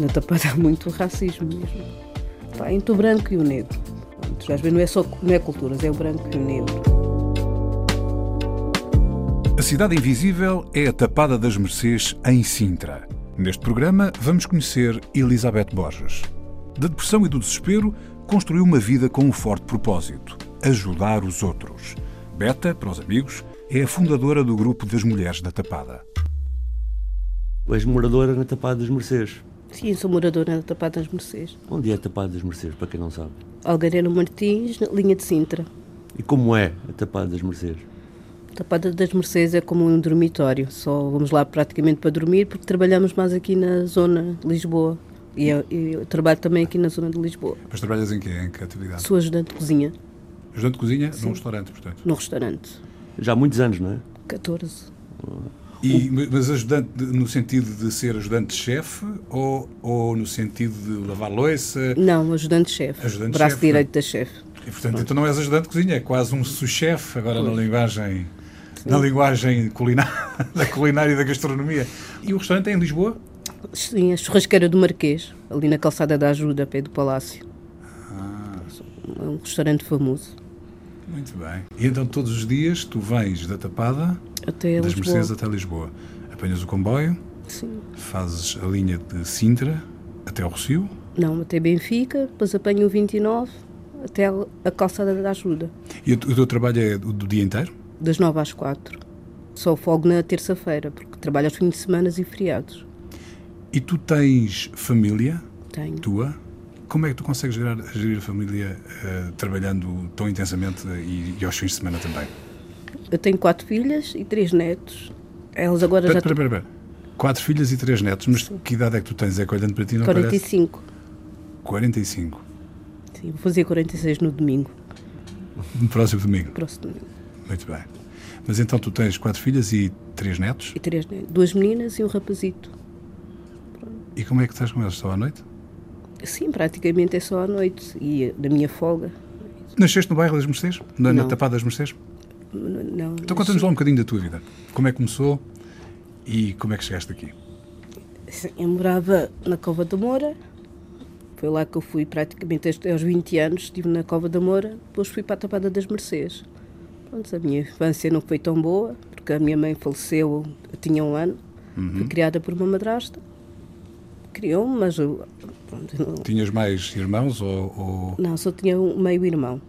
Na tapada há muito racismo mesmo. Pá, entre o branco e o negro. Vezes não é só não é culturas, é o branco e o negro. A Cidade Invisível é a Tapada das Mercês em Sintra. Neste programa vamos conhecer Elizabeth Borges. Da depressão e do desespero, construiu uma vida com um forte propósito: ajudar os outros. Beta, para os amigos, é a fundadora do grupo das Mulheres da Tapada. És moradora na Tapada das Mercês. Sim, sou moradora da Tapada das Mercês. Onde é a Tapada das Mercês, para quem não sabe? Algareno Martins, linha de Sintra. E como é a Tapada das Mercês? A Tapada das Mercês é como um dormitório. Só vamos lá praticamente para dormir porque trabalhamos mais aqui na zona de Lisboa. E eu, eu trabalho também aqui na zona de Lisboa. Mas trabalhas em quê? Em que atividade? Sou ajudante de cozinha. Ajudante de cozinha Sim. num restaurante, portanto? Num restaurante. Já há muitos anos, não é? 14. E, mas ajudante no sentido de ser ajudante-chefe ou, ou no sentido de lavar louça? Não, ajudante-chefe. Ajudante braço direito da chefe. E portanto, então não és ajudante de cozinha, é quase um sous-chefe, agora pois. na linguagem, Sim. na linguagem culinária, da culinária e da gastronomia. E o restaurante é em Lisboa? Sim, a churrasqueira do Marquês, ali na calçada da Ajuda, pé do Palácio. Ah. É um restaurante famoso. Muito bem. E então todos os dias tu vens da Tapada até das Lisboa. Mercedes até Lisboa. Apanhas o comboio, Sim. fazes a linha de Sintra até ao Rocio? Não, até Benfica, depois apanho o 29 até a calçada da ajuda. E o teu trabalho é do, do dia inteiro? Das 9 às 4. Só folgo na terça-feira, porque trabalho aos fins de semana e feriados. E tu tens família? Tenho. Tua? Como é que tu consegues gerir, gerir a família uh, trabalhando tão intensamente e, e, aos fins de semana também? Eu tenho quatro filhas e três netos. Elas agora pera, já. Espera, espera, espera. Quatro filhas e três netos, mas Sim. que idade é que tu tens? É que olhando para ti não 45. Parece? 45. Sim, vou fazer 46 no domingo. No próximo domingo? Próximo domingo. Muito bem. Mas então tu tens quatro filhas e três netos? E três netos. Duas meninas e um rapazito. Pronto. E como é que estás com eles? Só à noite? Sim, praticamente é só à noite e na minha folga. Nasceste no bairro das Mercês? Na, na Tapada das Mercês? Não. Então conta-nos lá um bocadinho da tua vida. Como é que começou e como é que chegaste aqui? Eu morava na Cova da Moura. Foi lá que eu fui praticamente aos 20 anos. Estive na Cova da Moura. Depois fui para a Tapada das Mercês. Pronto, a minha infância não foi tão boa, porque a minha mãe faleceu, eu tinha um ano. Uhum. Fui criada por uma madrasta. Criou-me, mas eu, não... Tinhas mais irmãos ou, ou, Não, só tinha um meio irmão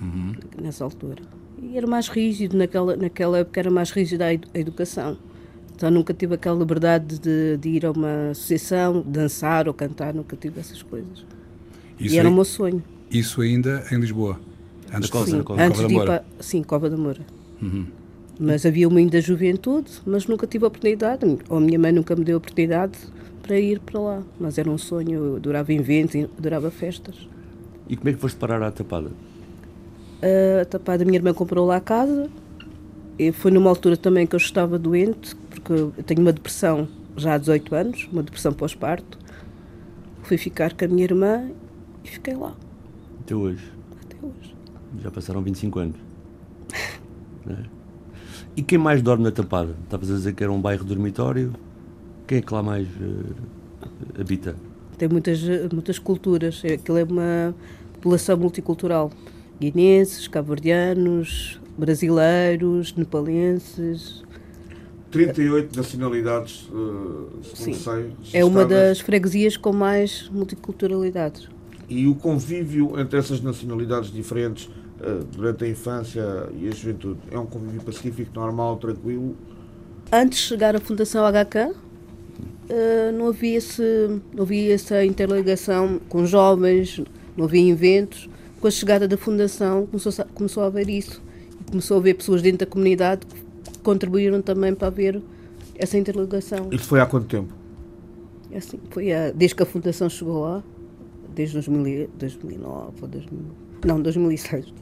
uhum. nessa altura. E era mais rígido, naquela, naquela época era mais rígida a educação. Então nunca tive aquela liberdade de, de, ir a uma associação, dançar ou cantar, nunca tive essas coisas. Isso e era aí, o meu sonho. Isso ainda em Lisboa? Antes, sim, de, Cova, antes de ir para, sim, Cova da Moura. Uhum. Mas havia o mundo da juventude, mas nunca tive a oportunidade, ou a minha mãe nunca me deu a oportunidade para ir para lá. Mas era um sonho, eu adorava eventos, adorava festas. E como é que foste parar à Tapada? A Tapada, minha irmã comprou lá a casa. E foi numa altura também que eu estava doente, porque eu tenho uma depressão já há 18 anos, uma depressão pós-parto. Fui ficar com a minha irmã e fiquei lá. Até hoje? Até hoje. Já passaram 25 anos. é? E quem mais dorme na Tapada? Estavas a dizer que era um bairro dormitório. Quem é que lá mais uh, habita? Tem muitas, muitas culturas. Aquilo é uma população multicultural. Guineenses, cabo-verdianos, brasileiros, nepalenses. 38 nacionalidades, uh, Sim. sei. É uma das freguesias com mais multiculturalidade. E o convívio entre essas nacionalidades diferentes uh, durante a infância e a juventude é um convívio pacífico, normal, tranquilo? Antes de chegar à Fundação HK, uh, não, havia esse, não havia essa interligação com jovens, não havia eventos. Com a chegada da Fundação começou, começou a haver isso. Começou a haver pessoas dentro da comunidade contribuíram também para haver essa interligação. Isso foi há quanto tempo? É assim, foi a, desde que a Fundação chegou lá, desde 2000, 2009 ou 2000, não, 2006.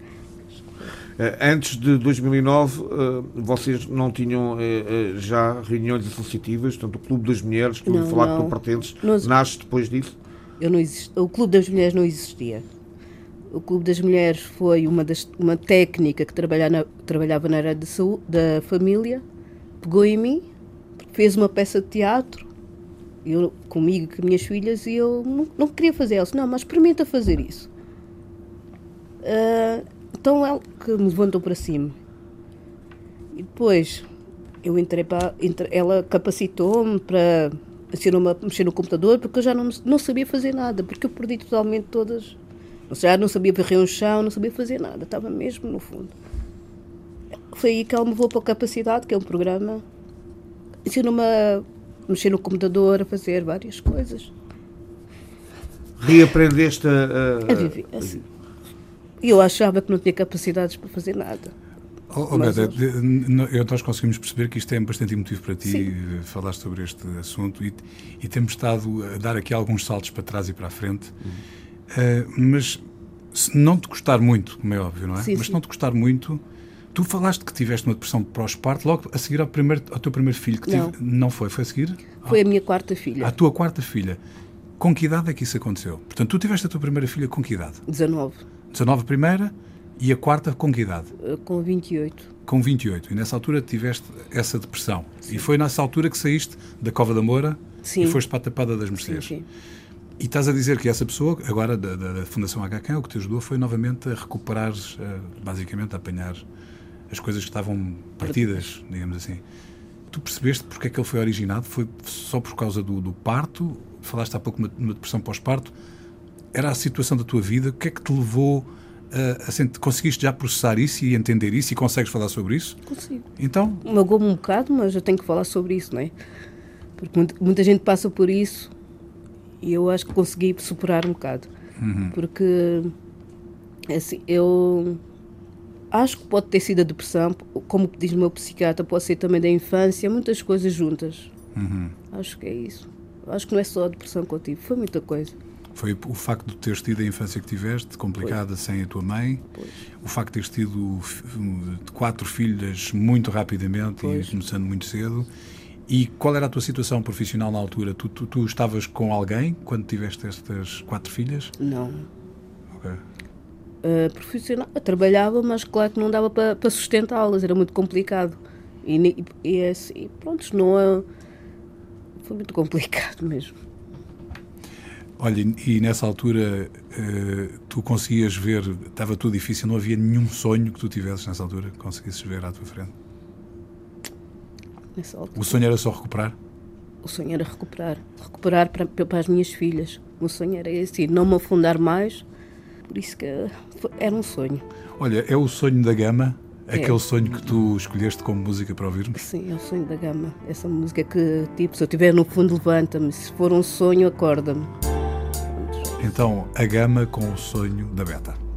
Eh, antes de 2009, eh, vocês não tinham eh, já reuniões associativas, portanto, o Clube das Mulheres, que Não, falar que não. tu pertences, Nós- nasce depois disso? Eu não exist... O Clube das Mulheres não existia. O Clube das Mulheres foi uma, das... uma técnica que trabalha na- trabalhava na área de saúde, da família, pegou em mim, fez uma peça de teatro, eu, comigo e com as minhas filhas, e eu não, não queria fazer. Ela disse, não, mas experimenta fazer isso. Ah, então ela que me levantou para cima. E depois eu entrei para. entre- ela capacitou-me para ensinou-me a mexer no computador porque eu já não, não sabia fazer nada, porque eu perdi totalmente todas. Ou seja, já não sabia varrer um chão, não sabia fazer nada, estava mesmo no fundo. Foi aí que ela me levou para a Capacidade, que é um programa. Ensinou-me a mexer no computador, a fazer várias coisas. Reaprendeste a, A viver assim. E eu achava que não tinha capacidades para fazer nada. Oh, oh, Beda, eu- nós conseguimos perceber que isto é bastante emotivo para ti, Sim. eh, falar sobre este assunto e, e temos estado a dar aqui alguns saltos para trás e para a frente. Eh, mas se não te gostar muito, como é óbvio, não é? Sim, mas se não te gostar muito, tu falaste que tiveste uma depressão pós-parto logo a seguir ao, primeiro, ao teu primeiro filho. Que Não. tive- não foi? Foi a seguir? Foi a minha quarta filha, À tua quarta filha. Com que idade é que isso aconteceu? Portanto, tu tiveste a tua primeira filha com que idade? 19, 19 a primeira e a quarta com que idade? eh, com 28. Com 28. E nessa altura tiveste essa depressão. E foi nessa altura que saíste da Cova da Moura Sim. e foste para a Tapada das Sim, Mercedes. sim. E estás a dizer que essa pessoa, agora da, da- da Fundação HK, o que te ajudou foi novamente a recuperar, eh, basicamente a apanhar as coisas que estavam partidas, digamos assim. Tu percebeste porque é que ele foi originado? Foi só por causa do, do parto? Falaste há pouco de uma, uma depressão pós-parto. Era a situação da tua vida? O que é que te levou a, a Conseguiste já processar isso e entender isso e consegues falar sobre isso? Consigo. Então, Magoou-me um bocado, mas eu tenho que falar sobre isso, não é? Porque muita, gente passa por isso e eu acho que consegui superar um bocado. Porque, assim, eu acho que pode ter sido a depressão, como diz o meu psiquiatra, pode ser também da infância, muitas coisas juntas. Acho que é isso. Acho que não é só a depressão que eu tive, foi muita coisa. Foi o facto de teres tido a infância que tiveste, complicada, sem a tua mãe, o facto de teres tido f- quatro filhas muito rapidamente Pois. e começando muito cedo. E qual era a tua situação profissional na altura? Tu, tu, tu estavas com alguém quando tiveste estas quatro filhas? Não. Ok. Uh, profissional, eu trabalhava, mas claro que não dava para, para sustentá-las, era muito complicado. E, ni- e é assim, pronto, não é. Foi muito complicado mesmo. Olha, e nessa altura eh, tu conseguias ver, estava tudo difícil, não havia nenhum sonho que tu tivesses nessa altura que conseguisses ver à tua frente. Nessa altura. O sonho era só recuperar? O sonho era recuperar. Recuperar para, para as minhas filhas. O sonho era esse, não me afundar mais. Por isso que era um sonho. Olha, é o sonho da gama, É. aquele sonho que tu escolheste como música para ouvirmos? Sim, é o sonho da gama. Essa música que, tipo, se eu estiver no fundo, levanta-me. Se for um sonho, acorda-me. Então, a gama com o sonho da Beta.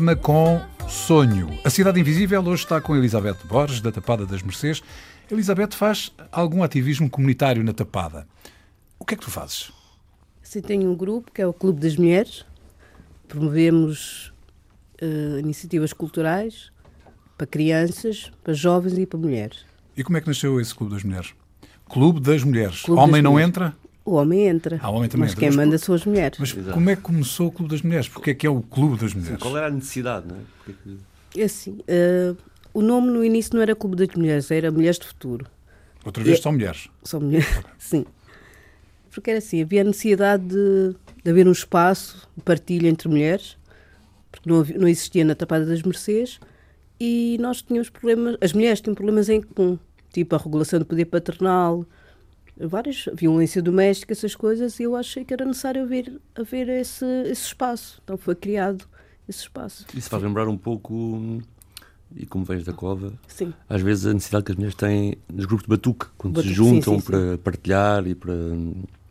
Com Sonho. A Cidade Invisível hoje está com Elizabeth Borges, da Tapada das Mercês. Elizabeth faz algum ativismo comunitário na Tapada. O que é que tu fazes? Sim, tenho um grupo que é o Clube das Mulheres. Promovemos uh, iniciativas culturais para crianças, para jovens e para mulheres. E como é que nasceu esse Clube das Mulheres? Clube das Mulheres. Clube Homem das não mulheres. entra? O homem entra. Ah, o homem também mas entra. quem manda são as mulheres. Mas Exato. como é que começou o Clube das Mulheres? Porque é que é o Clube das Mulheres? Sim, qual era a necessidade, não é? é assim, uh, o nome no início não era Clube das Mulheres, era Mulheres do Futuro. Outra vez e, são mulheres. São mulheres, sim. Porque era assim, havia necessidade de, de haver um espaço de partilha entre mulheres, porque não, havia, não existia na Tapada das Mercês, e nós tínhamos problemas, as mulheres tinham problemas em comum, tipo a regulação do poder paternal, várias, violência doméstica, essas coisas, e eu achei que era necessário haver, haver esse, esse espaço. Então foi criado esse espaço. Isso faz lembrar um pouco, e como vens da cova, sim. às vezes a necessidade que as mulheres têm nos grupos de batuque, quando batuque, se juntam sim, sim, para partilhar e para.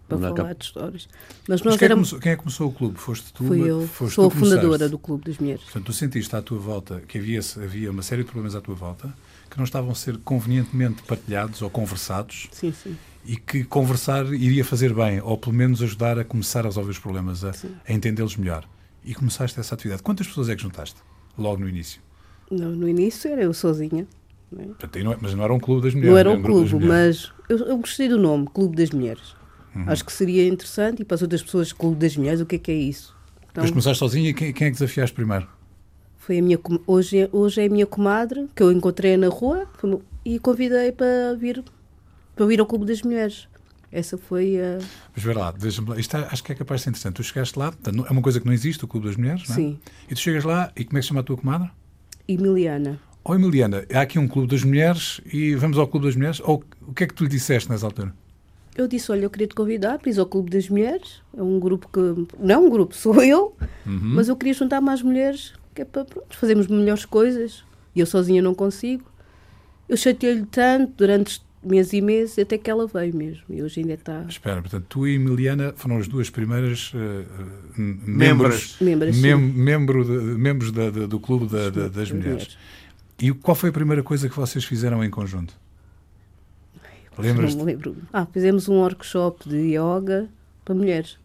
Para falar de histórias. Mas, nós Mas quem, éramos... é começou, quem é que começou o clube? Foste tu? Fui eu. Foste Sou a fundadora do Clube das Mulheres. Portanto, tu sentiste à tua volta que havia, havia uma série de problemas à tua volta que não estavam a ser convenientemente partilhados ou conversados. Sim, sim e que conversar iria fazer bem, ou pelo menos ajudar a começar a resolver os problemas, a, a entendê-los melhor. E começaste essa atividade. Quantas pessoas é que juntaste logo no início? No, no início era eu sozinha. Não é? mas não era um clube das mulheres. Não era um, um clube, mas eu, eu, gostei do nome, Clube das Mulheres. Uhum. Acho que seria interessante e para as outras pessoas, Clube das Mulheres, o que é que é isso? Então, Depois começaste sozinha e quem, quem é que desafiaste primeiro? Foi a minha, hoje, hoje é a minha comadre, que eu encontrei na rua e convidei para vir para eu ir ao Clube das Mulheres. Essa foi a. Mas ver lá, isto é, acho que é capaz de ser interessante. Tu chegaste lá, é uma coisa que não existe, o Clube das Mulheres, não é? Sim. E tu chegas lá e como é que se chama a tua comadre? Emiliana. Oh, Emiliana, há aqui um Clube das Mulheres e vamos ao Clube das Mulheres? Ou o que é que tu lhe disseste nessa altura? Eu disse: Olha, eu queria te convidar para ir ao Clube das Mulheres. É um grupo que. Não é um grupo, sou eu, uhum. mas eu queria juntar mais mulheres, que é para pronto, fazermos melhores coisas. E eu sozinha não consigo. Eu chateei-lhe tanto durante meses e meses até que ela veio mesmo e hoje ainda está. Espera, portanto, tu e Emiliana foram as duas primeiras uh, membros, membros, mem membro de, membros da, da, do Clube da, da, das Mulheres. E qual foi a primeira coisa que vocês fizeram em conjunto? Lembras? Não me lembro. Ah, fizemos um workshop de yoga para mulheres.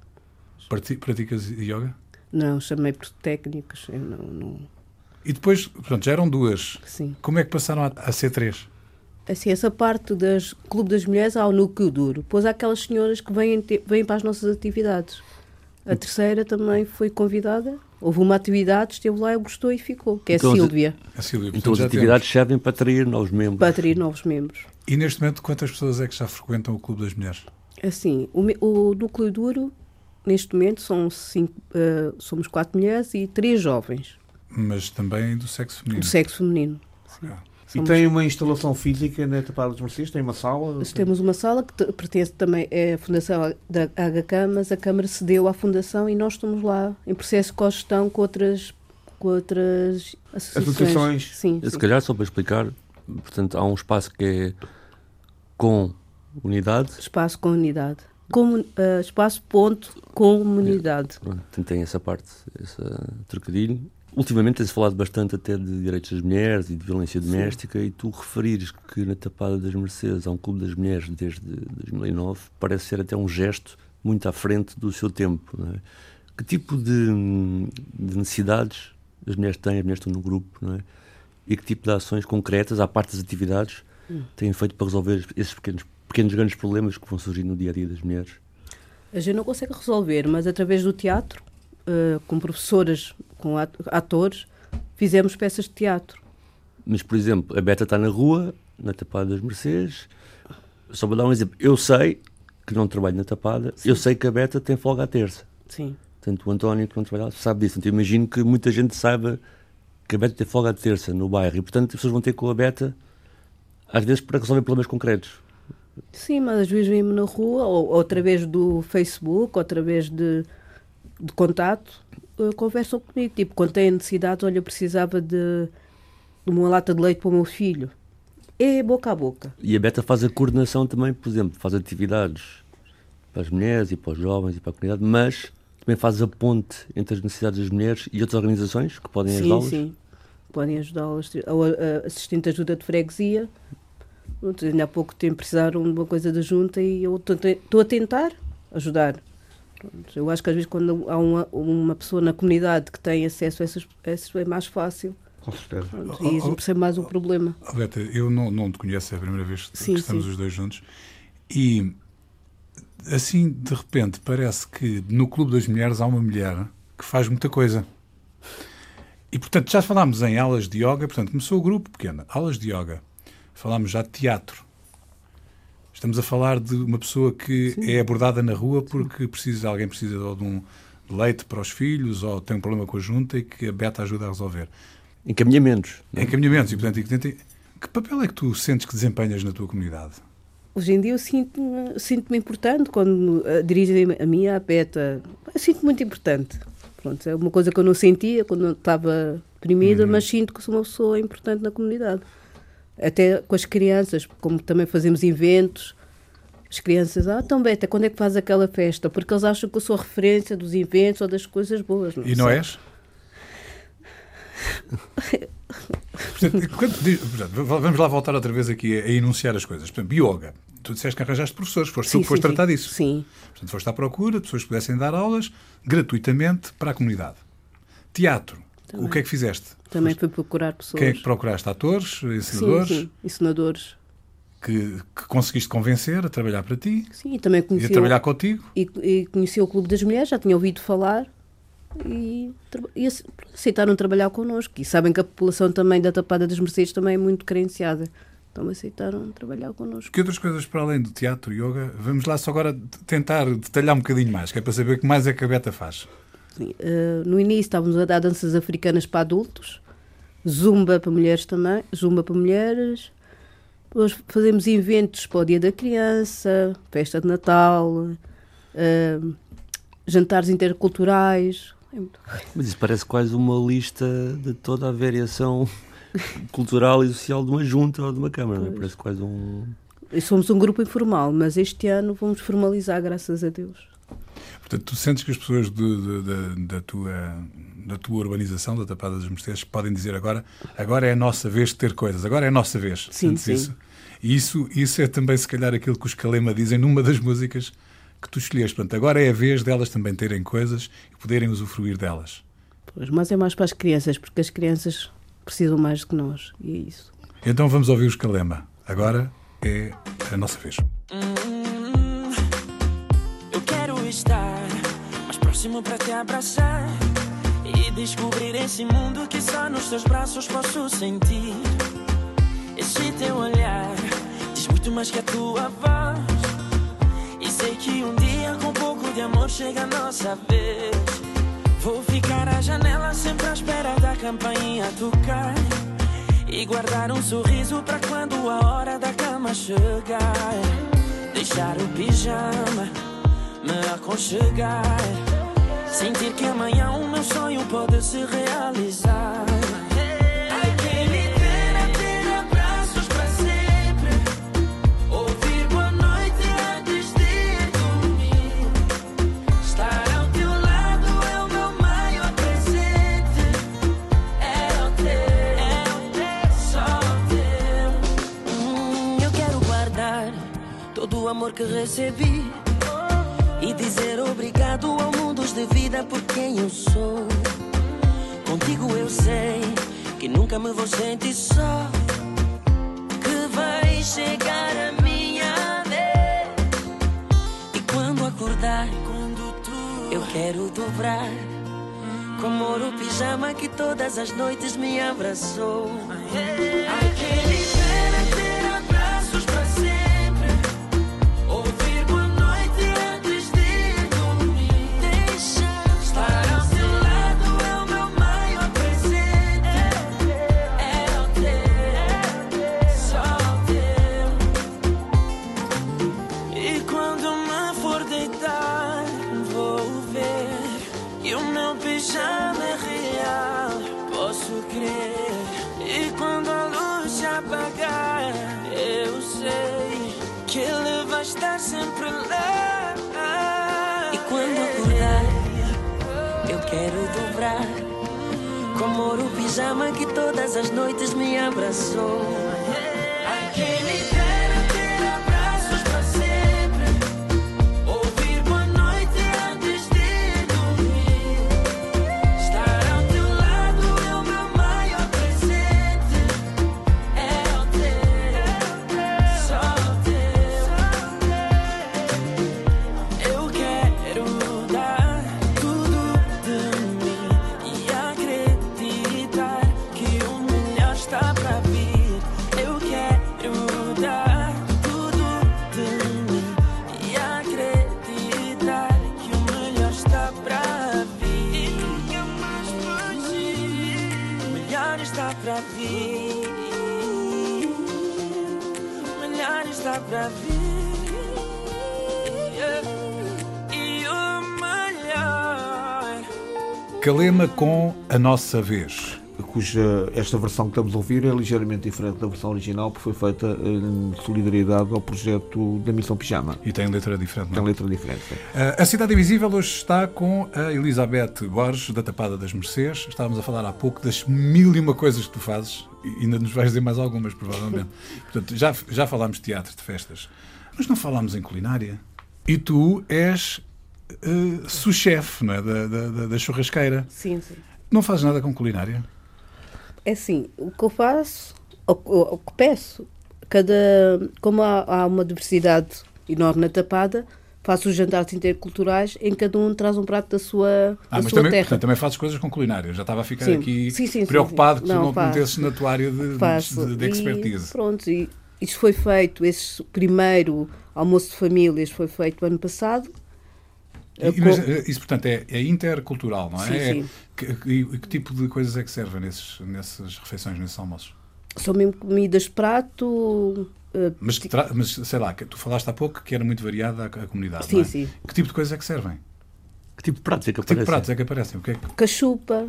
Praticas yoga? Não, chamei por técnicos. Não, não... E depois, portanto, já eram duas. Sim. Como é que passaram a, a ser três? assim, essa parte das Clube das Mulheres há o núcleo duro. Depois há aquelas senhoras que vêm, te, vêm para as nossas atividades. A terceira também foi convidada. Houve uma atividade, esteve lá, gostou e ficou, que é então, a Silvia. A Silvia. Então as atividades temos. servem para atrair novos membros. Para atrair novos membros. E neste momento, quantas pessoas é que já frequentam o Clube das Mulheres? Assim, o, o núcleo duro, neste momento, são cinco, uh, somos quatro mulheres e três jovens. Mas também do sexo feminino? Do sexo feminino, sim. Okay. E tem uma instalação física na Tapada dos Mercedes? Tem uma sala? Temos uma sala que pertence também à Fundação da HK, mas a Câmara cedeu à Fundação e nós estamos lá em processo de cogestão com outras, com outras associações. associações. Sim, Se calhar, só para explicar, portanto, há um espaço que é com unidade. Espaço com unidade. Com, uh, espaço ponto comunidade. É, tem essa parte, esse trocadilho. Ultimamente tem-se falado bastante até de direitos das mulheres e de violência doméstica Sim. e tu referires que na Tapada das Mercedes há um clube das mulheres desde 2009 parece ser até um gesto muito à frente do seu tempo. É? Que tipo de, de, necessidades as mulheres têm, as mulheres estão no grupo, é? e que tipo de ações concretas, à parte das atividades, hum. têm feito para resolver esses pequenos, pequenos grandes problemas que vão surgir no dia a dia das mulheres? A gente não consegue resolver, mas através do teatro, uh, com professoras com atores, fizemos peças de teatro. Mas, por exemplo, a Beta está na rua, na Tapada das Mercedes. Só vou dar um exemplo. Eu sei que não trabalho na Tapada, Sim. eu sei que a Beta tem folga à terça. Sim. Portanto, o António, que não trabalha sabe disso. Então, imagino que muita gente saiba que a Beta tem folga à terça no bairro e, portanto, as pessoas vão ter com a Beta, às vezes, para resolver problemas concretos. Sim, mas às vezes vêm-me na rua, ou, ou através do Facebook, ou através de, de contato, uh, conversam comigo. Tipo, quando têm necessidade, olha, eu precisava de, de uma lata de leite para o meu filho. É boca a boca. E a Beta faz a coordenação também, por exemplo, faz atividades para as mulheres e para os jovens e para a comunidade, mas também faz a ponte entre as necessidades das mulheres e outras organizações que podem ajudá-las? Sim, sim. Podem ajudá-las. A assistente ajuda de freguesia. Ainda há pouco tempo precisaram de uma coisa da junta e eu estou a tentar ajudar. Eu acho que às vezes quando há uma, uma pessoa na comunidade que tem acesso a essas, a essas é mais fácil. Com certeza. e isso oh, oh, mais um oh, problema. Alberta, eu não, não te conheço, é a primeira vez sim, que estamos sim. os dois juntos. E assim, de repente, parece que no Clube das Mulheres há uma mulher que faz muita coisa. E, portanto, já falámos em aulas de yoga, portanto, começou o grupo pequeno, aulas de yoga. Falámos já de teatro. Estamos a falar de uma pessoa que Sim. é abordada na rua porque precisa, alguém precisa de um leite para os filhos ou tem um problema com a junta e que a Beta ajuda a resolver. Encaminhamentos. É? Encaminhamentos. E, portanto, que papel é que tu sentes que desempenhas na tua comunidade? Hoje em dia eu sinto-me sinto importante quando uh, dirigem a mim à PETA. Sinto-me muito importante. Pronto, é uma coisa que eu não sentia quando estava deprimida, uhum. mas sinto que sou uma pessoa importante na comunidade. Até com as crianças, como também fazemos eventos, as crianças, ah, então Beta, quando é que faz aquela festa? Porque eles acham que eu sou referência dos eventos ou das coisas boas. Não e não és? Portanto, portanto, vamos lá voltar outra vez aqui a, a enunciar as coisas. Portanto, yoga. Tu disseste que arranjaste professores, foste sim, tu que foste sim, tratar disso. Sim. Portanto, foste à procura de pessoas que pudessem dar aulas gratuitamente para a comunidade. Teatro. Também. O que é que fizeste? Também fui procurar pessoas. Quem é que procuraste? Atores? Ensinadores? Sim, sim. ensinadores. Que, que, conseguiste convencer a trabalhar para ti? Sim, e também conheci. E a trabalhar contigo? E, e conheci o Clube das Mulheres, já tinha ouvido falar e, e aceitaram trabalhar connosco. E sabem que a população também da Tapada das Mercedes também é muito carenciada. Então aceitaram trabalhar connosco. Que outras coisas para além do teatro, yoga? Vamos lá só agora tentar detalhar um bocadinho mais, que é para saber o que mais é que a Beta faz. Sim, uh, no início estávamos a dar danças africanas para adultos, zumba para mulheres também, zumba para mulheres. Depois fazemos eventos para o Dia da Criança, festa de Natal, uh, jantares interculturais, mas isso parece quase uma lista de toda a variação cultural e social de uma junta ou de uma Câmara, não é? Parece quase um. Somos um grupo informal, mas este ano vamos formalizar, graças a Deus. Portanto, tu sentes que as pessoas de, de, de, da, tua, da tua urbanização, da Tapada das Mercedes, podem dizer agora, agora é a nossa vez de ter coisas, agora é a nossa vez. Sim, Sentes sim. Isso? E isso, isso é também, se calhar, aquilo que os Calema dizem numa das músicas que tu escolheste. Portanto, agora é a vez delas também terem coisas e poderem usufruir delas. Pois, mas é mais para as crianças, porque as crianças precisam mais do que nós, e é isso. Então vamos ouvir os Calema. Agora é a nossa vez. Hum, próximo para te abraçar e descobrir esse mundo que só nos teus braços posso sentir. Esse teu olhar diz muito mais que a tua voz. E sei que um dia com um pouco de amor chega a nossa vez. Vou ficar à janela sempre à espera da campainha tocar. E guardar um sorriso para quando a hora da cama chegar. Deixar o pijama, me aconchegar. Sentir que amanhã o meu sonho pode se realizar. amor que recebi. E dizer obrigado ao mundo de vida por quem eu sou. Contigo eu sei que nunca me vou sentir só. Que vai chegar a minha vez. E quando acordar, eu quero dobrar. Com amor o pijama que todas as noites me abraçou. Aquele pijama que todas as noites me abraçou. Com A Nossa Vez. cuja esta versão que estamos a ouvir é ligeiramente diferente da versão original, porque foi feita em solidariedade ao projeto da Missão Pijama. E tem letra diferente, Tem não? é? letra diferente. sim. Uh, a Cidade Invisível hoje está com a Elizabeth Borges, da Tapada das Mercês. Estávamos a falar há pouco das mil e uma coisas que tu fazes e ainda nos vais dizer mais algumas, provavelmente. Portanto, já, já falámos de teatro, de festas, mas não falámos em culinária. E tu és uh, sous-chefe não é? da, da, da- churrasqueira. Sim, sim. Não fazes nada com culinária? É assim, o que eu faço, o, o- o que peço, cada, como há, há uma diversidade enorme na tapada, faço os jantares interculturais em que cada um traz um prato da sua, Ah, da mas sua também, terra. portanto, também fazes coisas com culinária. Eu já estava a ficar Sim. aqui Sim, sim, preocupado que tu Não, não te faço. metesses na tua área de, faço. de, de expertise. E, pronto, e isto foi feito, esse primeiro almoço de famílias foi feito ano passado. E- Eu mas, eh, isso, portanto, é, é intercultural, não é? Sim, É- sim. Que, e que tipo de coisas é que servem nesses, nessas refeições, nesses almoços? São mesmo comidas de prato. eh, Mas, tra- mas sei lá, que tu falaste há pouco que era muito variada a, a comunidade. Sim, não é? sim. Que tipo de coisas é que servem? Que tipo de pratos é que Que tipo de aparecem? pratos é que aparecem? O que é que- cachupa,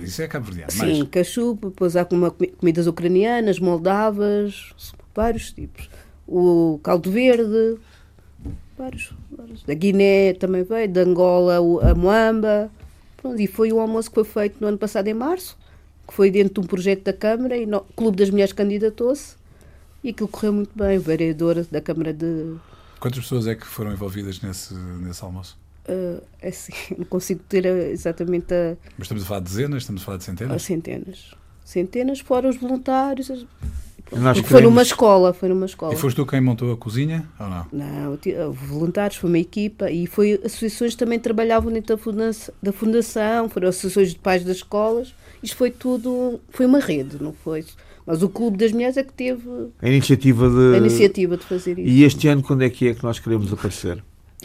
Isso é cabo-verdiano. sim, mais. cachupa, depois há comidas ucranianas, moldavas, vários tipos. O caldo verde, vários, vários. Da Guiné também veio, de Angola a moamba. Pronto, e foi um almoço que foi feito no ano passado, em março, que foi dentro de um projeto da Câmara, e no, o Clube das Mulheres candidatou-se, e aquilo correu muito bem. O vereador da Câmara de. Quantas pessoas é que foram envolvidas nesse, nesse almoço? é assim, não consigo ter exatamente a, Mas estamos a falar de dezenas, estamos a falar de a centenas? centenas. Centenas, fora os voluntários. as- Nós foi numa escola, foi numa escola. E foste tu quem montou a cozinha ou não? Não, houve voluntários, foi uma equipa e foi associações que também trabalhavam dentro da fundação, da fundação, foram associações de pais das escolas. Isto foi tudo, foi uma rede, não foi? Mas o Clube das Mulheres é que teve A iniciativa a de. iniciativa de fazer isso. E este ano, quando é que é que nós queremos aparecer?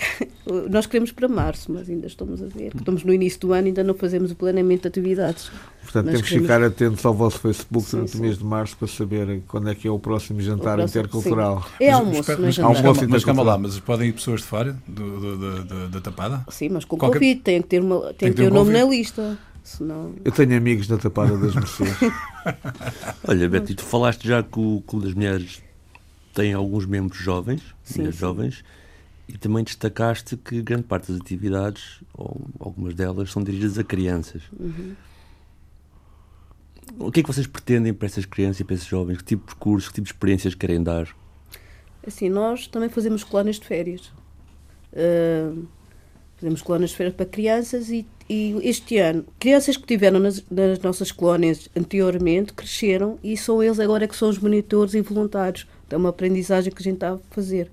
Nós queremos para março, mas ainda estamos a ver. Estamos no início do ano e ainda não fazemos o planeamento de atividades. Portanto, Nós temos que queremos- ficar atentos ao vosso Facebook Sim, durante o sim. mês de março para saber quando é que é o próximo jantar O próximo- intercultural. sim. É Mas- almoço, mas, é mas, mas, Almoço calma, mas calma lá, mas podem ir pessoas de fora da tapada? Sim, mas com Qualquer- convite, tem que ter, uma, tem Tem que ter um o nome na lista. Senão. Eu tenho amigos na Tapada das Mercês. Olha, Betty, tu falaste já que o Clube das Mulheres tem alguns membros jovens, Sim, mulheres sim. jovens, e também destacaste que grande parte das atividades, ou algumas delas, são dirigidas a crianças. Uhum. O que é que vocês pretendem para essas crianças e para esses jovens? Que tipo de percursos, que tipo de experiências querem dar? Assim, nós também fazemos colónias de férias. Ah, fazemos colónias de férias para crianças e, e este ano, crianças que tiveram nas, nas nossas colónias anteriormente cresceram e são eles agora que são os monitores e voluntários. É uma aprendizagem que a gente está a fazer.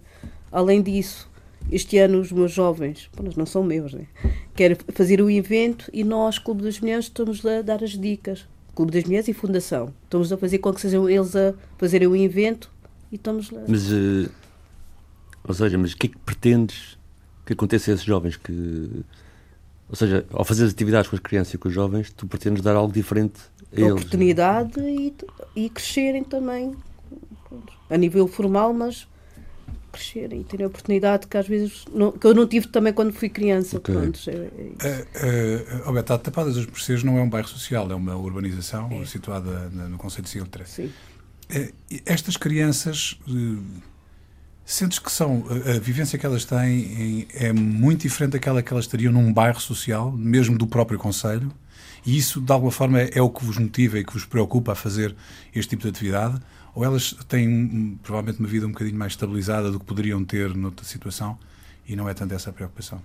Além disso, este ano os meus jovens, bom, não são meus, né? querem fazer o evento e nós, Clube das Mulheres, estamos a dar as dicas. Clube das Mulheres e Fundação. Estamos a fazer com que sejam eles a fazerem o evento e estamos lá. Mas, eh, ou seja, mas o que é que pretendes que aconteça a esses jovens? Que, ou seja, ao fazer as atividades com as crianças e com os jovens, tu pretendes dar algo diferente a eles? oportunidade e, e crescerem também a nível formal, mas crescerem e terem a oportunidade que às vezes não- que eu não tive também quando fui criança. Ok. Pronto, é- é isso. Uh, uh, Alberto, a Tapada das Mercês não é um bairro social, é uma urbanização situada na- no Conselho de Sintra. Sim. Eh, Estas crianças, eh, sentes que são, a a vivência que elas têm em- é muito diferente daquela que elas teriam num bairro social, mesmo do próprio Conselho? E isso, de alguma forma, é, é o que vos motiva e que vos preocupa a fazer este tipo de atividade? Ou elas têm provavelmente uma vida um bocadinho mais estabilizada do que poderiam ter noutra situação e não é tanto essa a preocupação?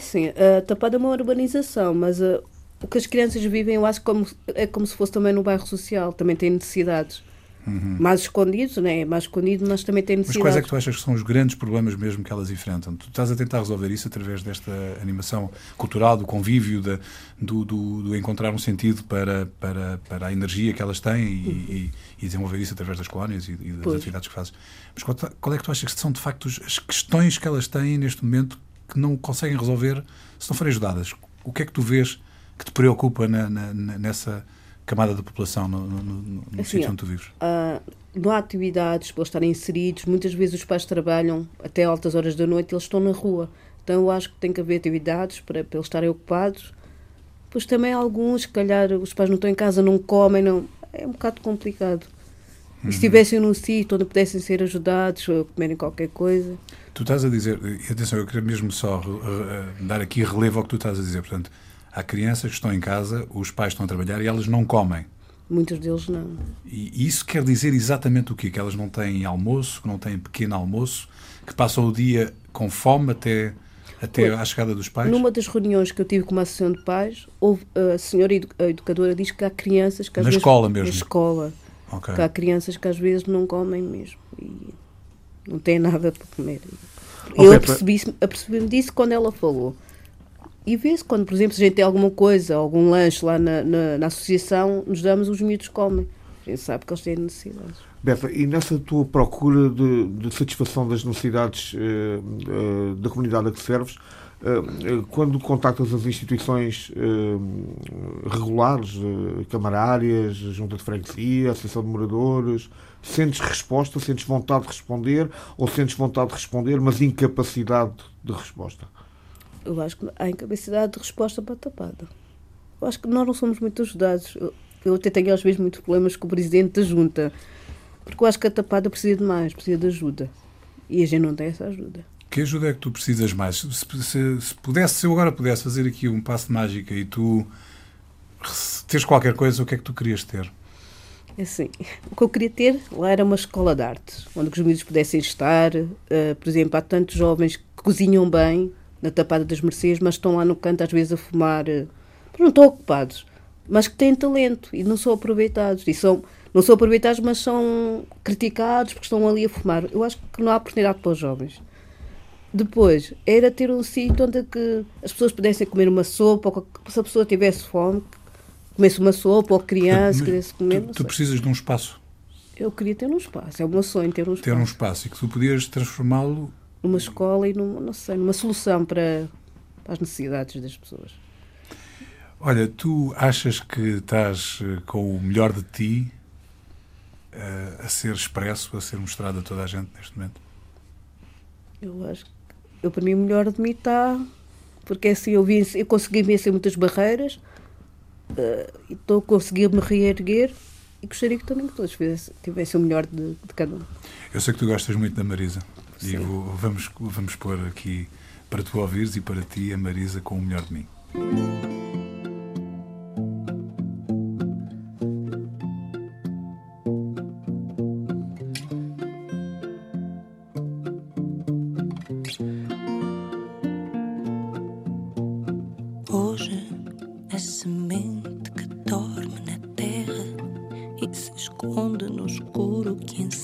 Sim, a Tapada é uma urbanização, mas uh, o que as crianças vivem, eu acho como, é como se fosse também no bairro social, também tem necessidades. Uhum. Mais escondidos, né? mais escondido, mas também tem necessidades. Mas quais é que tu achas que são os grandes problemas mesmo que elas enfrentam? Tu estás a tentar resolver isso através desta animação cultural, do convívio, de, do, do, do, encontrar um sentido para, para, para a energia que elas têm e, uhum. e, e desenvolver isso através das colónias e, e das pois. atividades que fazes. Mas qual, qual, é que tu achas que são de facto as questões que elas têm neste momento que não conseguem resolver se não forem ajudadas? O que é que tu vês que te preocupa na, na, nessa camada da população no, no, no assim, sítio onde tu vives? Uh, não há atividades para estarem inseridos. Muitas vezes os pais trabalham até altas horas da noite e eles estão na rua. Então eu acho que tem que haver atividades para, para eles estarem ocupados. Pois também alguns, se calhar, os pais não estão em casa, não comem, não... é um bocado complicado. E se estivessem num sítio onde pudessem ser ajudados a comerem qualquer coisa. Tu estás a dizer, atenção, eu queria mesmo só uh, dar aqui relevo ao que tu estás a dizer. Portanto, há crianças que estão em casa, os pais estão a trabalhar e elas não comem. Muitos deles não. E isso quer dizer exatamente o quê? Que elas não têm almoço, que não têm pequeno almoço, que passam o dia com fome até, até à chegada dos pais? Numa das reuniões que eu tive com uma associação de pais, houve, a senhora educadora diz que há crianças que às na vezes... escola mesmo? Na escola. Okay. Que há crianças que às vezes não comem mesmo e não têm nada para comer. Okay, eu apercebi-me apercebi disso quando ela falou. E vê-se quando, por exemplo, se a gente tem alguma coisa, algum lanche lá na, na, na associação, nos damos, os miúdos comem. A gente sabe que eles têm necessidades. Beta, e nessa tua procura de, de satisfação das necessidades uh, uh, da comunidade a que serves, uh, quando contactas as instituições regulares, camarárias, junta de freguesia, associação de moradores, sentes resposta, sentes vontade de responder ou sentes vontade de responder, mas incapacidade de resposta? eu acho que há incapacidade de resposta para tapada. Eu acho que nós não somos muito ajudados. Eu até tenho às vezes muitos problemas com o presidente da junta, porque eu acho que a tapada precisa de mais, precisa de ajuda. E a gente não tem essa ajuda. Que ajuda é que tu precisas mais? Se, se, se pudesse, se eu agora pudesse fazer aqui um passo de mágica e tu teres qualquer coisa, o que é que tu querias ter? É assim, o que eu queria ter lá era uma escola de artes, onde os miúdos pudessem estar. Uh, por exemplo, há tantos jovens que cozinham bem, na Tapada das Mercês, mas estão lá no canto às vezes a fumar. Eh, não estão ocupados, mas que têm talento e não são aproveitados. E são, não são aproveitados, mas são criticados porque estão ali a fumar. Eu acho que não há oportunidade para os jovens. Depois, era ter um sítio onde que as pessoas pudessem comer uma sopa, ou se a pessoa tivesse fome, comesse uma sopa, ou criança, quisesse comer. Tu, tu precisas de um espaço. Eu queria ter um espaço, é o meu sonho ter um espaço. Ter um espaço e que tu podias transformá-lo numa escola e numa, não sei, numa solução para, para as necessidades das pessoas. Olha, tu achas que estás eh, com o melhor de ti uh, a ser expresso, a ser mostrado a toda a gente neste momento? Eu acho que, eu, para mim, o melhor de mim está. Porque assim, eu, vi, eu consegui vencer muitas barreiras uh, e estou a conseguir me reerguer e gostaria que também que todos tivessem o melhor de, de cada um. Eu sei que tu gostas muito da Marisa. E vou, vamos, vamos pôr aqui para tu ouvires e para ti a Marisa com o melhor de mim.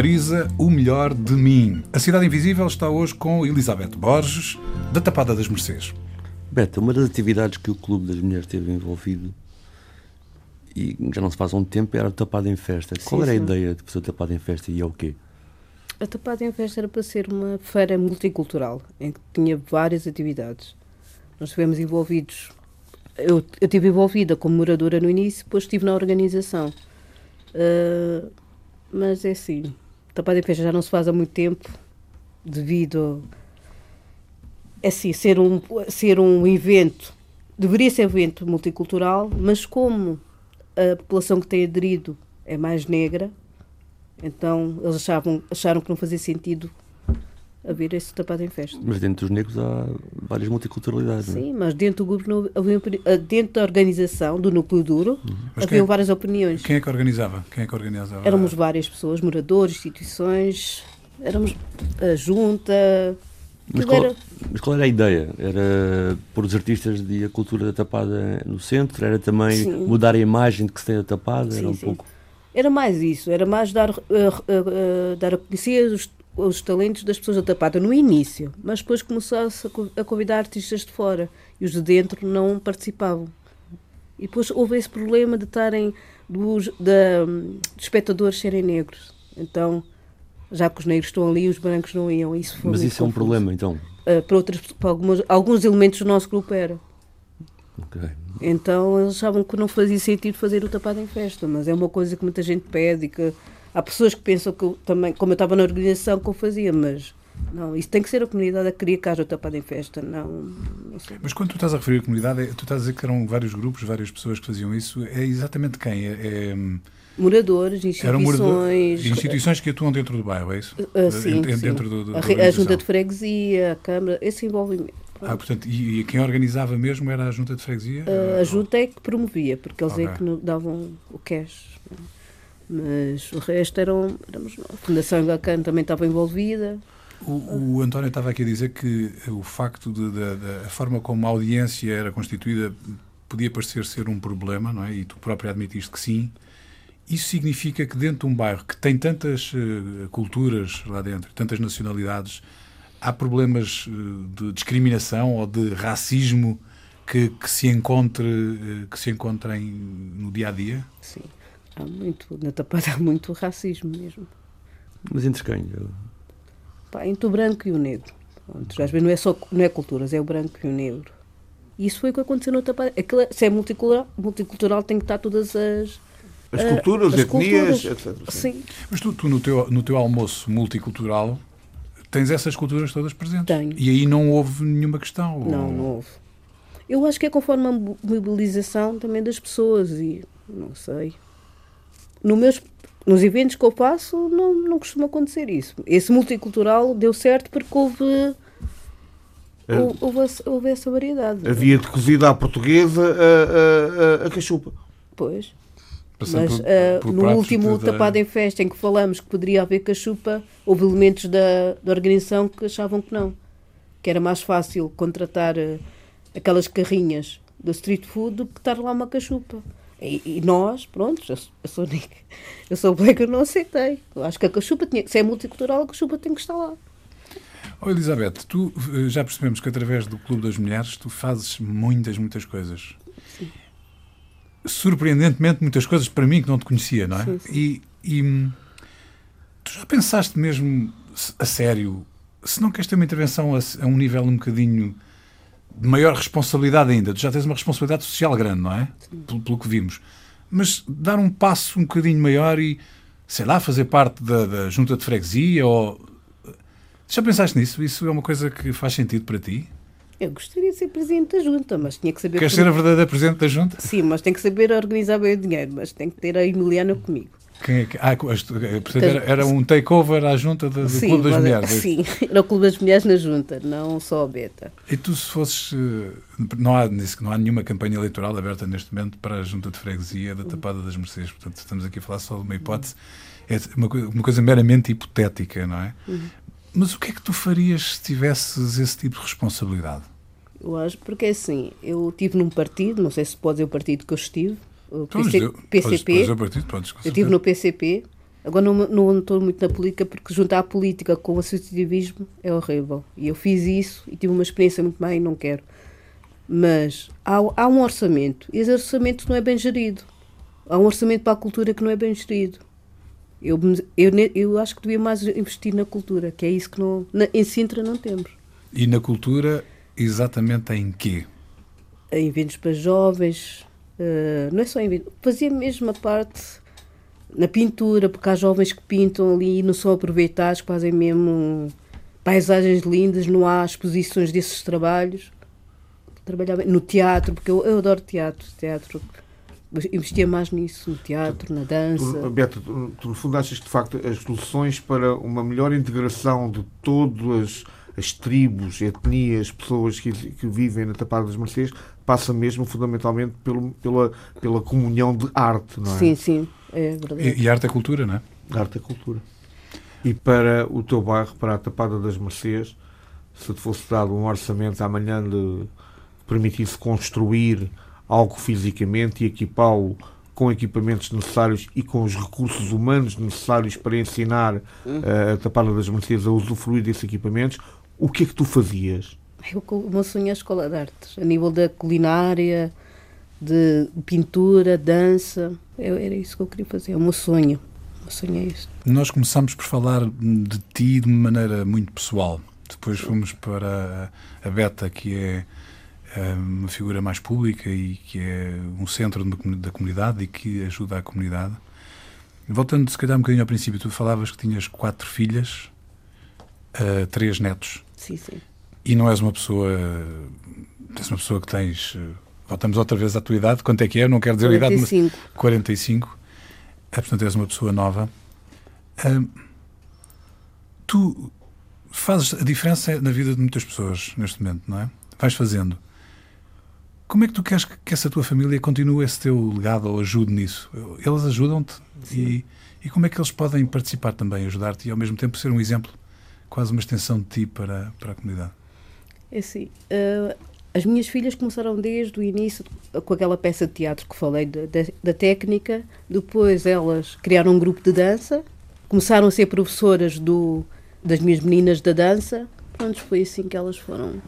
Marisa, o melhor de mim. A Cidade Invisível está hoje com Elizabeth Borges, da Tapada das Mercês. Beta, uma das atividades que o Clube das Mulheres teve envolvido e já não se faz há um tempo era o Tapada em Festa. Sim, Qual era sim. a ideia de fazer o Tapada em Festa e é o quê? A Tapada em Festa era para ser uma feira multicultural, em que tinha várias atividades. Nós estivemos envolvidos. Eu, eu estive envolvida como moradora no início, depois estive na organização. Uh, mas é assim, Tapada em Festa já não se faz há muito tempo, devido é assim, ser um, ser um evento, deveria ser um evento multicultural, mas como a população que tem aderido é mais negra, então eles achavam, acharam que não fazia sentido haver esse tapado em festa. Mas dentro dos negros há várias multiculturalidades. É? Sim, mas dentro do grupo, havia, eh, dentro da organização, do núcleo duro, uhum. haviam é, várias opiniões. Quem é que organizava? Quem é que organizava? Éramos várias pessoas, moradores, instituições, éramos a junta. Mas qual, era... mas qual, era... a ideia? Era pôr os artistas de a cultura da tapada no centro? Era também sim. mudar a imagem de que se tem a tapada? Sim, era um sim. pouco... Era mais isso, era mais dar, uh, uh, uh, dar a conhecer os os talentos das pessoas da Tapada no início, mas depois começou-se a convidar artistas de fora e os de dentro não participavam. E depois houve esse problema de estarem dos, de, de espectadores serem negros. Então, já que os negros estão ali, os brancos não iam. Isso foi Mas isso é um problema, então? Uh, para, outras, para algumas, alguns elementos do nosso grupo era. Okay. Então eles achavam que não fazia sentido fazer o tapado em festa, mas é uma coisa que muita gente pede e que Há pessoas que pensam que eu também, como eu estava na organização, que eu fazia, mas não, isso tem que ser a comunidade a querer que haja tapada em festa, não, não Mas quando tu estás a referir a comunidade, é, tu estás a dizer que eram vários grupos, várias pessoas que faziam isso, é exatamente quem? É, é... Moradores, instituições. Morador, instituições que atuam dentro do bairro, é isso? Uh, sim, dentro sim. Do, do, a, a, Junta de Freguesia, a Câmara, esse envolvimento. Ah, portanto, e, e, quem organizava mesmo era a Junta de Freguesia? Uh, a Junta é que promovia, porque eles é okay. é que davam o cash. Mas o resto eram, éramos, a Fundação Anglicana também estava envolvida. O, o, António estava aqui a dizer que o facto de, de, de, a forma como a audiência era constituída podia parecer ser um problema, não é? E tu próprio admitiste que sim. Isso significa que dentro de um bairro que tem tantas uh, culturas lá dentro, tantas nacionalidades, há problemas uh, de discriminação ou de racismo que, que se encontre uh, que se encontrem no dia a dia? Sim, há muito na Tapada há muito racismo mesmo. Mas entre quem? Pá, entre o branco e o negro. Pronto, às vezes não é só não é culturas, é o branco e o negro. E isso foi o que aconteceu no Tapada. Aquilo, se é multicultural, multicultural tem que estar todas as as culturas, as etnias, culturas, etc. Sim, Mas tu, tu no, teu, no teu almoço multicultural tens essas culturas todas presentes. Tenho. E aí não houve nenhuma questão. não, ou- não houve. Eu acho que é conforme a mo- mobilização também das pessoas e não sei. No meus, nos eventos que eu faço não, não costuma acontecer isso. Esse multicultural deu certo porque houve, É. hou- houve, essa- houve essa variedade. Havia de cozida à portuguesa a, a, a, a cachupa. Pois. Passando Mas por- ah, por no último de- Tapado em Festa, em que falamos que poderia haver cachupa, houve elementos da, da organização que achavam que não. Que era mais fácil contratar ah, aquelas carrinhas do street food do que estar lá uma cachupa. E, e nós, pronto, eu, sou- eu sou negra, eu sou branca, eu não aceitei. Eu acho que a cachupa tinha, se é multicultural, a cachupa tem que estar lá. Oh, Elizabeth, tu eh, já percebemos que através do Clube das Mulheres tu fazes muitas, muitas coisas. Surpreendentemente, muitas coisas para mim que não te conhecia, não é? Sim, sim. E, e, hum, tu já pensaste mesmo a sério, se não queres ter uma intervenção a, a um nível um bocadinho maior responsabilidade ainda, tu já tens uma responsabilidade social grande, não é? Pelo, pelo que vimos. Mas dar um passo um bocadinho maior e, sei lá, fazer parte da, da junta de freguesia ou já pensaste nisso? Isso é uma coisa que faz sentido para ti? Eu gostaria de ser presidente da junta, mas tinha que saber. Queres como- ser a verdadeira presidente da junta? Sim, mas tem que saber organizar bem o dinheiro, mas tem que ter a Emiliana comigo. Quem é que... Ah, as- portanto, era, era um takeover à junta do, do Clube das mas- Mulheres. é? Sim, era o Clube das Mulheres na junta, não só a Beta. E tu, se fosses. eh, Não há, não há nenhuma campanha eleitoral aberta neste momento para a junta de freguesia da Tapada das Mercês. Portanto, estamos aqui a falar só de uma hipótese. É uma, uma coisa meramente hipotética, não é? Mas o que é que tu farias se tivesses esse tipo de responsabilidade? Eu acho, porque é assim, eu estive num partido, não sei se pode ser o partido que eu estive, o PC, podes- PCP, partido, eu estive no PCP, agora não, não estou muito na política porque juntar a política com o associativismo é horrível. E eu fiz isso e tive uma experiência muito má e não quero. Mas há, há um orçamento e esse orçamento não é bem gerido. Há um orçamento para a cultura que não é bem gerido. Eu, eu, eu acho que devia mais investir na cultura, que é isso que não, na- em Sintra não temos. E na cultura, exatamente em quê? em eventos para jovens, eh, não é só em eventos, fazia mesmo a parte na pintura, porque há jovens que pintam ali e não são aproveitados, fazem mesmo paisagens lindas, não há exposições desses trabalhos. Trabalhava no teatro, porque eu, eu adoro teatro, teatro. Investia mais nisso, no teatro, na Tu, dança. Beto, tu, tu, no fundo achas que de facto as soluções para uma melhor integração de todas as tribos, etnias, pessoas que, que vivem na Tapada das Mercês passa mesmo fundamentalmente pelo, pela, pela comunhão de arte, não é? Sim, sim, é verdade. E, e arte é cultura, não é? Arte e cultura. E para o teu bairro, para a Tapada das Mercês, se te fosse dado um orçamento amanhã de permitisse construir algo fisicamente e equipá-lo com equipamentos necessários e com os recursos humanos necessários para ensinar eh, a Tapada das Mercês a usufruir desses equipamentos, o que é que tu fazias? Eu, o meu sonho é a escola de artes, a nível da culinária, de pintura, dança. Eu, era isso que eu queria fazer, é o meu sonho. O meu sonho é isso. Nós começamos por falar de ti de uma maneira muito pessoal. Depois fomos para a Beta, que é eh, uma figura mais pública e que é um centro da comunidade e que ajuda a comunidade. Voltando, se calhar, um bocadinho ao princípio, tu falavas que tinhas quatro filhas, eh, três netos. Sim, sim. E não és uma pessoa. És uma pessoa que tens. Voltamos outra vez à tua idade. Quanto é que é? Não quero dizer a idade, mas 45. 45. É, portanto, és uma pessoa nova. Ahm, tu fazes a diferença na vida de muitas pessoas neste momento, não é? Vais fazendo. Como é que tu queres que que essa tua família continue esse teu legado ou ajude nisso? Eles ajudam-te? E, e como é que eles podem participar também, ajudar-te e ao mesmo tempo ser um exemplo, quase uma extensão de ti para, para a comunidade? É assim, eh, As minhas filhas começaram desde o início com aquela peça de teatro que falei da, da, da técnica. Depois elas criaram um grupo de dança, começaram a ser professoras do, das minhas meninas da dança. Pronto, foi assim que elas foram.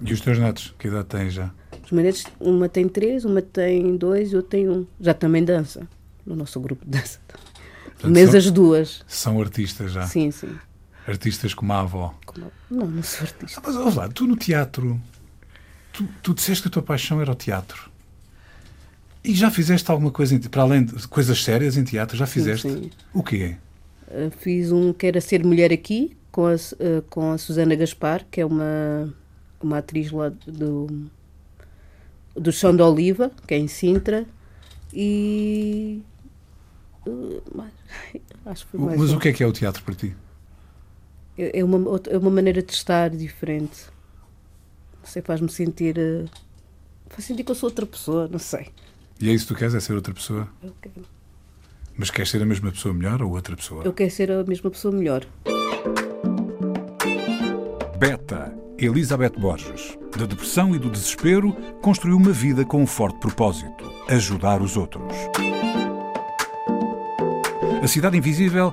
E os teus netos, que idade têm já? Os meus netos, uma tem três, uma tem dois e outra tem um. Já também dança, no nosso grupo de dança. Portanto, Mas são- as duas. São artistas já. Sim, sim. Artistas como a avó. Como- Não, não sou artista. Ah, Mas olha lá, tu no teatro, tu, tu disseste que a tua paixão era o teatro. E já fizeste alguma coisa, em para além de coisas sérias em teatro, já fizeste? sim. O quê? Uh, fiz um que era Ser Mulher Aqui, com a, uh, com a Susana Gaspar, que é uma, uma atriz lá do, do Chão de Oliva, que é em Sintra. E. mais- acho que foi mais Mas um. o que é que é o teatro para ti? É é uma, é uma maneira de estar diferente. Não sei, faz-me sentir. uh, faz sentir que eu sou outra pessoa, não sei. E é isso que tu queres, é ser outra pessoa? Eu quero, Mas queres ser a mesma pessoa melhor ou outra pessoa? eu quero ser a mesma pessoa melhor. Beta, Elizabeth Borges. Da depressão e do desespero, construiu uma vida com um forte propósito: ajudar os outros. A Cidade Invisível